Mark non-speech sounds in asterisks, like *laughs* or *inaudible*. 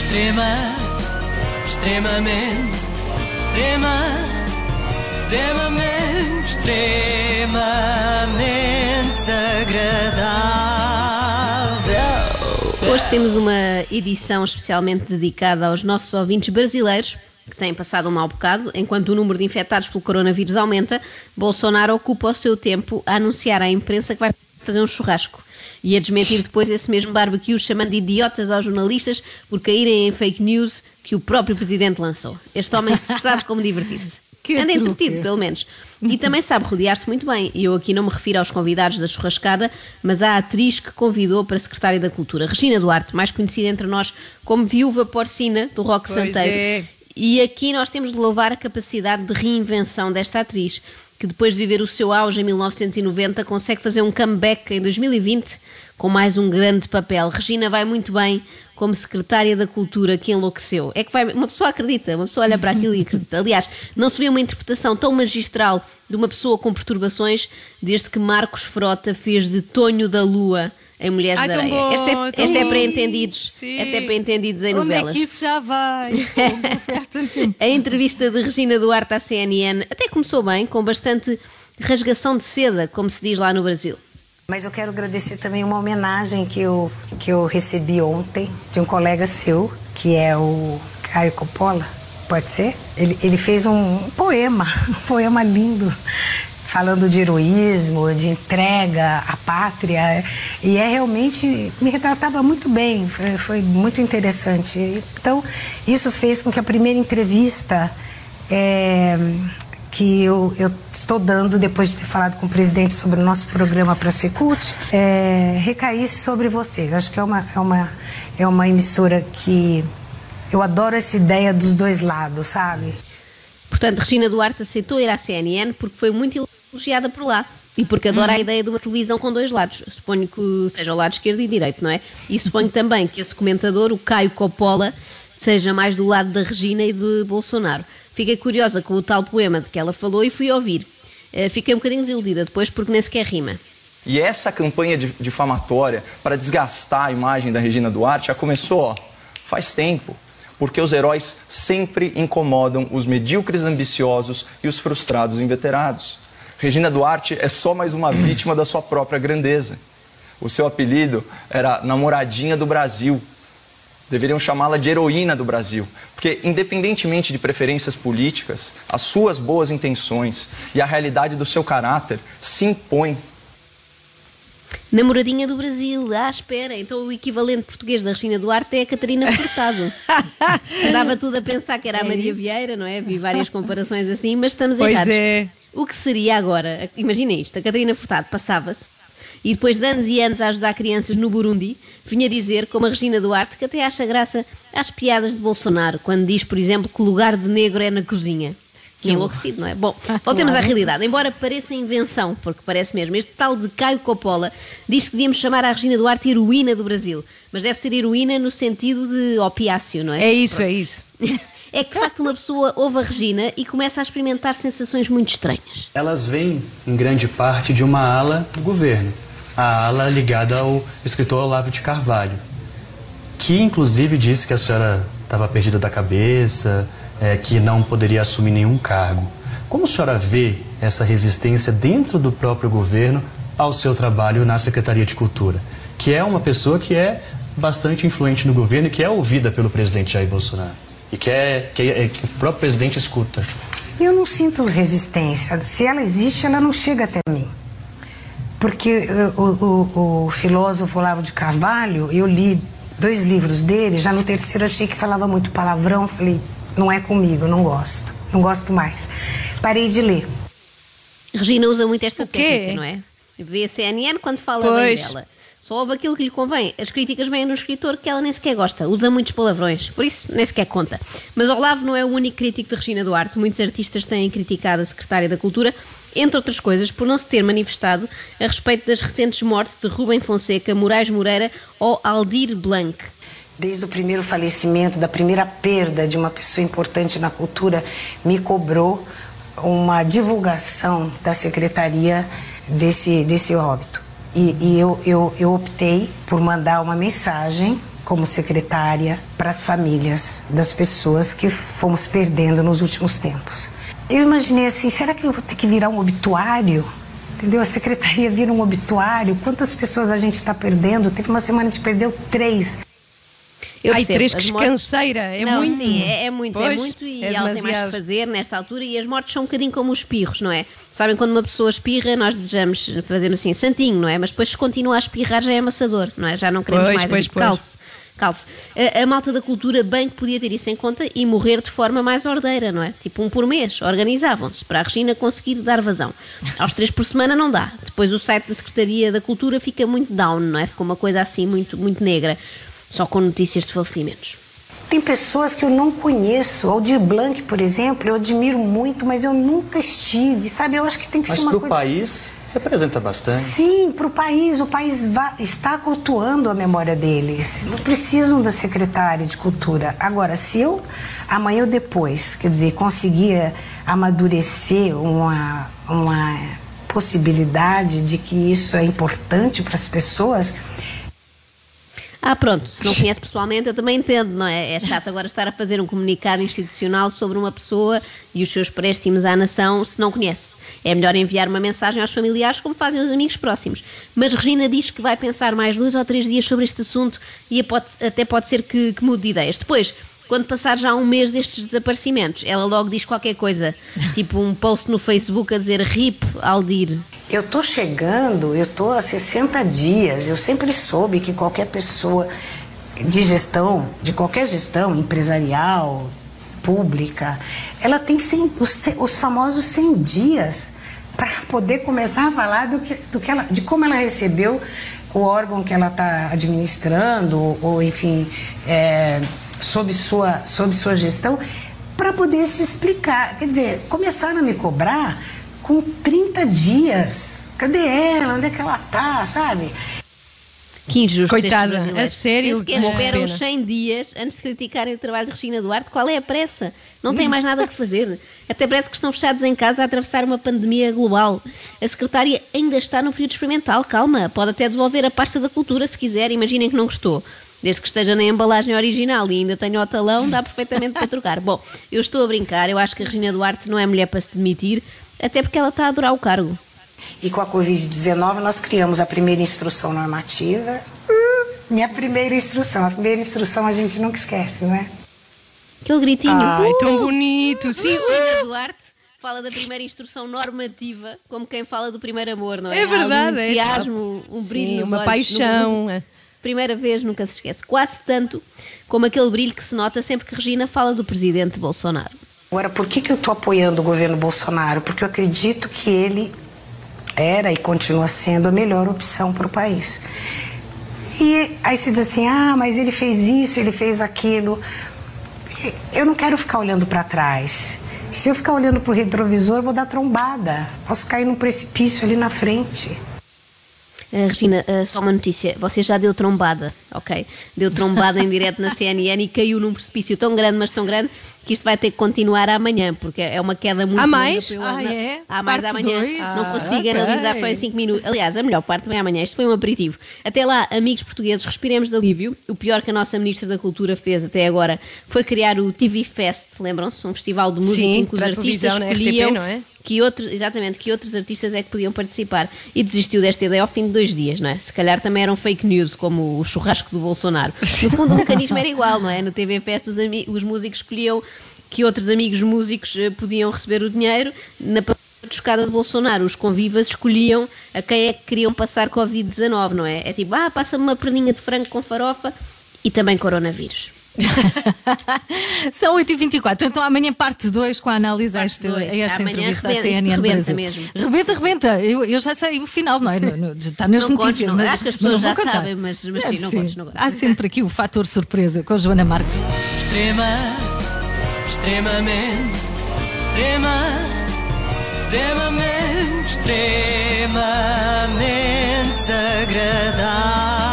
Extrema, extremamente, extrema, extremamente, extremamente agradável. Hoje temos uma edição especialmente dedicada aos nossos ouvintes brasileiros que têm passado um mau bocado, enquanto o número de infectados pelo coronavírus aumenta, Bolsonaro ocupa o seu tempo a anunciar à imprensa que vai fazer um churrasco e a desmentir depois esse mesmo barbecue, chamando de idiotas aos jornalistas por caírem em fake news que o próprio presidente lançou. Este homem sabe como divertir-se. *laughs* Que Anda truque. entretido, pelo menos. E também sabe rodear-se muito bem. E eu aqui não me refiro aos convidados da churrascada, mas à atriz que convidou para secretária da Cultura, Regina Duarte, mais conhecida entre nós como viúva porcina do rock Pois santeiro. é. E aqui nós temos de louvar a capacidade de reinvenção desta atriz, que depois de viver o seu auge em 1990 consegue fazer um comeback em 2020 com mais um grande papel. Regina vai muito bem como secretária da Cultura que enlouqueceu. É que vai, uma pessoa acredita, uma pessoa olha para aquilo e acredita. Aliás, não se vê uma interpretação tão magistral de uma pessoa com perturbações desde que Marcos Frota fez de Tonho da Lua em Mulheres Ai, da tão Areia. bom, esta é, esta é para entendidos. Sim. Esta é para entendidos em Onde novelas. é que isso já vai? *laughs* A entrevista de Regina Duarte à CNN até começou bem, com bastante rasgação de seda, como se diz lá no Brasil. Mas eu quero agradecer também uma homenagem que eu, que eu recebi ontem de um colega seu, que é o Caio Coppola, pode ser? Ele, ele fez um poema, *laughs* um poema lindo, falando de heroísmo, de entrega à pátria. E é realmente, me retratava muito bem, foi, foi muito interessante. Então, isso fez com que a primeira entrevista. é, que eu, eu estou dando depois de ter falado com o presidente sobre o nosso programa para a Secult, é, recaísse sobre vocês. Acho que é uma, é, uma, é uma emissora que eu adoro essa ideia dos dois lados, sabe? Portanto, Regina Duarte aceitou ir à CNN porque foi muito elogiada por lá. E porque adora a ideia de uma televisão com dois lados. Suponho que seja o lado esquerdo e direito, não é? E suponho também que esse comentador, o Caio Coppola, seja mais do lado da Regina e de Bolsonaro. Fiquei curiosa com o tal poema de que ela falou e fui ouvir. Eh, Fiquei um bocadinho desiludida depois porque nem sequer rima. E essa campanha difamatória para desgastar a imagem da Regina Duarte já começou ó, faz tempo. Porque os heróis sempre incomodam os medíocres ambiciosos e os frustrados inveterados. Regina Duarte é só mais uma vítima da sua própria grandeza. O seu apelido era Namoradinha do Brasil. Deveriam chamá-la de heroína do Brasil, porque, independentemente de preferências políticas, as suas boas intenções e a realidade do seu caráter se impõem Namoradinha do Brasil, ah, espera, então o equivalente português da Regina Duarte é a Catarina Furtado. *laughs* Dava tudo a pensar que era a É Maria isso. Vieira, não é? Vi várias comparações assim, mas estamos Pois errados. é. O que seria agora? Imaginem isto, a Catarina Furtado passava-se e depois de anos e anos a ajudar crianças no Burundi, vinha dizer, como a Regina Duarte, que até acha graça às piadas de Bolsonaro, quando diz, por exemplo, que o lugar de negro é na cozinha. Que enlouquecido, não é? Bom, voltemos à realidade. Embora pareça invenção, porque parece mesmo, este tal de Caio Coppola diz que devíamos chamar a Regina Duarte heroína do Brasil. Mas deve ser heroína no sentido de opiáceo, não é? É isso, é isso. *laughs* É que de facto uma pessoa ouve a Regina e começa a experimentar sensações muito estranhas. Elas vêm, em grande parte, de uma ala do governo, a ala ligada ao escritor Olavo de Carvalho, que inclusive disse que a senhora estava perdida da cabeça, é, que não poderia assumir nenhum cargo. Como a senhora vê essa resistência dentro do próprio governo ao seu trabalho na Secretaria de Cultura, que é uma pessoa que é bastante influente no governo e que é ouvida pelo presidente Jair Bolsonaro e que, é, que, é, que o próprio presidente escuta? Eu não sinto resistência. Se ela existe, ela não chega até mim. Porque eh, o, o- o filósofo Olavo de Carvalho, eu li dois livros dele, já no terceiro achei que falava muito palavrão, falei, não é comigo, não gosto, não gosto mais. Parei de ler. Regina usa muito esta técnica, não é? Vê a CNN quando fala Pois. bem dela. Só ouve aquilo que lhe convém. As críticas vêm no escritor que ela nem sequer gosta. Usa muitos palavrões. Por isso, nem sequer conta. Mas Olavo não é o único crítico de Regina Duarte. Muitos artistas têm criticado a Secretária da Cultura, entre outras coisas, por não se ter manifestado a respeito das recentes mortes de Rubem Fonseca, Moraes Moreira ou Aldir Blanc. Desde o primeiro falecimento, da primeira perda de uma pessoa importante na cultura, me cobrou uma divulgação da secretaria desse, desse óbito. E, e eu, eu, eu optei por mandar uma mensagem como secretária para as famílias das pessoas que fomos perdendo nos últimos tempos. Eu imaginei assim, será que eu vou ter que virar um obituário? Entendeu? A secretaria vira um obituário. Quantas pessoas a gente está perdendo? Teve uma semana que perdeu três. Eu Ai, percebo, três que canseira. É não, muito. sim, é, é muito, é Pois, muito e é ela tem mais que fazer nesta altura e as mortes são um bocadinho como os espirros, não é? Sabem quando uma pessoa espirra, nós desejamos fazer assim, santinho, não é? Mas depois se continua a espirrar já é amassador, não é? Já não queremos Pois, mais, pois, é pois. calce. Calce. A, a malta da cultura bem que podia ter isso em conta e morrer de forma mais ordeira, não é? Tipo um por mês, organizavam-se para a Regina conseguir dar vazão. Aos três por semana não dá. Depois o site da Secretaria da Cultura fica muito down, não é? Fica uma coisa assim muito, muito negra, só com notícias de falecimentos. Tem pessoas que eu não conheço. Aldir Blanc, por exemplo, eu admiro muito, mas eu nunca estive, sabe? Eu acho que tem que Mas ser uma para o coisa... país, representa bastante. Sim, para o país. O país va- está cultuando a memória deles. Não precisam da secretária de cultura. Agora, se eu, amanhã ou depois, quer dizer, conseguir amadurecer uma, uma possibilidade de que isso é importante para as pessoas, Ah, pronto, se não conhece pessoalmente, eu também entendo, não é? É chato agora estar a fazer um comunicado institucional sobre uma pessoa e os seus préstimos à nação se não conhece. É melhor enviar uma mensagem aos familiares como fazem os amigos próximos. Mas Regina diz que vai pensar mais dois ou três dias sobre este assunto e até pode ser que, que mude de ideias. Depois, quando passar já um mês destes desaparecimentos, ela logo diz qualquer coisa, *laughs* tipo um post no Facebook a dizer RIP Aldir. Eu tô chegando, eu tô há 60 dias. Eu sempre soube que qualquer pessoa de gestão, de qualquer gestão empresarial, pública, ela tem 100 os, os famosos 100 dias para poder começar a falar do que, do que ela, de como ela recebeu o órgão que ela está administrando, ou, ou, enfim, é, sob, sua, sob sua gestão, para poder se explicar. Quer dizer, começaram a me cobrar com 30 dias. Cadê ela? Onde é que ela tá, sabe? Que injusto. Coitada, a sério, Nem sequer que esperam pena. os 100 dias antes de criticarem o trabalho de Regina Duarte. Qual é a pressa? Não têm mais nada que fazer. Até parece que estão fechados em casa a atravessar uma pandemia global. A secretária ainda está no período experimental. Calma, pode até devolver a pasta da cultura se quiser. Imaginem que não gostou. Desde que esteja na embalagem original e ainda tenha o talão, dá perfeitamente para trocar. Bom, eu estou a brincar. Eu acho que a Regina Duarte não é mulher para se demitir, até porque ela está a adorar o cargo. E com a Covid-19 nós criamos a primeira instrução normativa. Hum, minha primeira instrução. A primeira instrução a gente nunca esquece, não é? Aquele gritinho. Ai, "Uh!" tão bonito. Sim, Regina Duarte fala da primeira instrução normativa como quem fala do primeiro amor, não é? É verdade, Há ali um é. entusiasmo, um brilho Sim, nos uma olhos. paixão. No- primeira vez nunca se esquece. Quase tanto como aquele brilho que se nota sempre que Regina fala do presidente Bolsonaro. Agora, por que, que eu estou apoiando o governo Bolsonaro? Porque eu acredito que ele era e continua sendo a melhor opção para o país. E aí você diz assim: ah, mas ele fez isso, ele fez aquilo. Eu não quero ficar olhando para trás. Se eu ficar olhando para o retrovisor, eu vou dar trombada. Posso cair num precipício ali na frente. Ah, Regina, ah, só uma notícia. Você já deu trombada, ok? Deu trombada em direto na *laughs* CNN e caiu num precipício tão grande, mas tão grande, que isto vai ter que continuar amanhã, porque é uma queda muito Há longa mais? eu Ah, é? Há mais Parte amanhã. dois? Não Ah, consigo ok. analisar só em 5 minutos. Aliás, a melhor parte vem amanhã. Isto foi um aperitivo. Até lá, amigos portugueses, respiremos de alívio. O pior que a nossa Ministra da Cultura fez até agora foi criar o TV Fest, lembram-se? Um festival de música Sim, em que os artistas RTP, escolhiam não é? que outros, exatamente, que outros artistas é que podiam participar e desistiu desta ideia ao fim de dois dias, não é? Se calhar também eram fake news, como o churrasco do Bolsonaro. No fundo, o mecanismo era igual, não é? No TV Fest, os, os músicos escolhiam que outros amigos músicos eh, podiam receber o dinheiro. Na pescada de Bolsonaro, os convivas escolhiam a quem é que queriam passar Covid-19, não é? É tipo, ah, passa-me uma perninha de frango com farofa e também coronavírus. *laughs* São 8h24, então amanhã parte 2 com a análise a Parte esta, a esta entrevista à rebenta, isto CNN rebenta Brasil. mesmo. Rebenta, rebenta. Eu, eu já sei o final, não é? No- no- Está nas Não notícias. não. mas, Acho que as pessoas já contar. sabem, mas- mas sim, não contes, não contes. Há sempre aqui o fator surpresa com a Joana Marques. Extrema, extremamente, extrema, extremamente, extremamente agradável.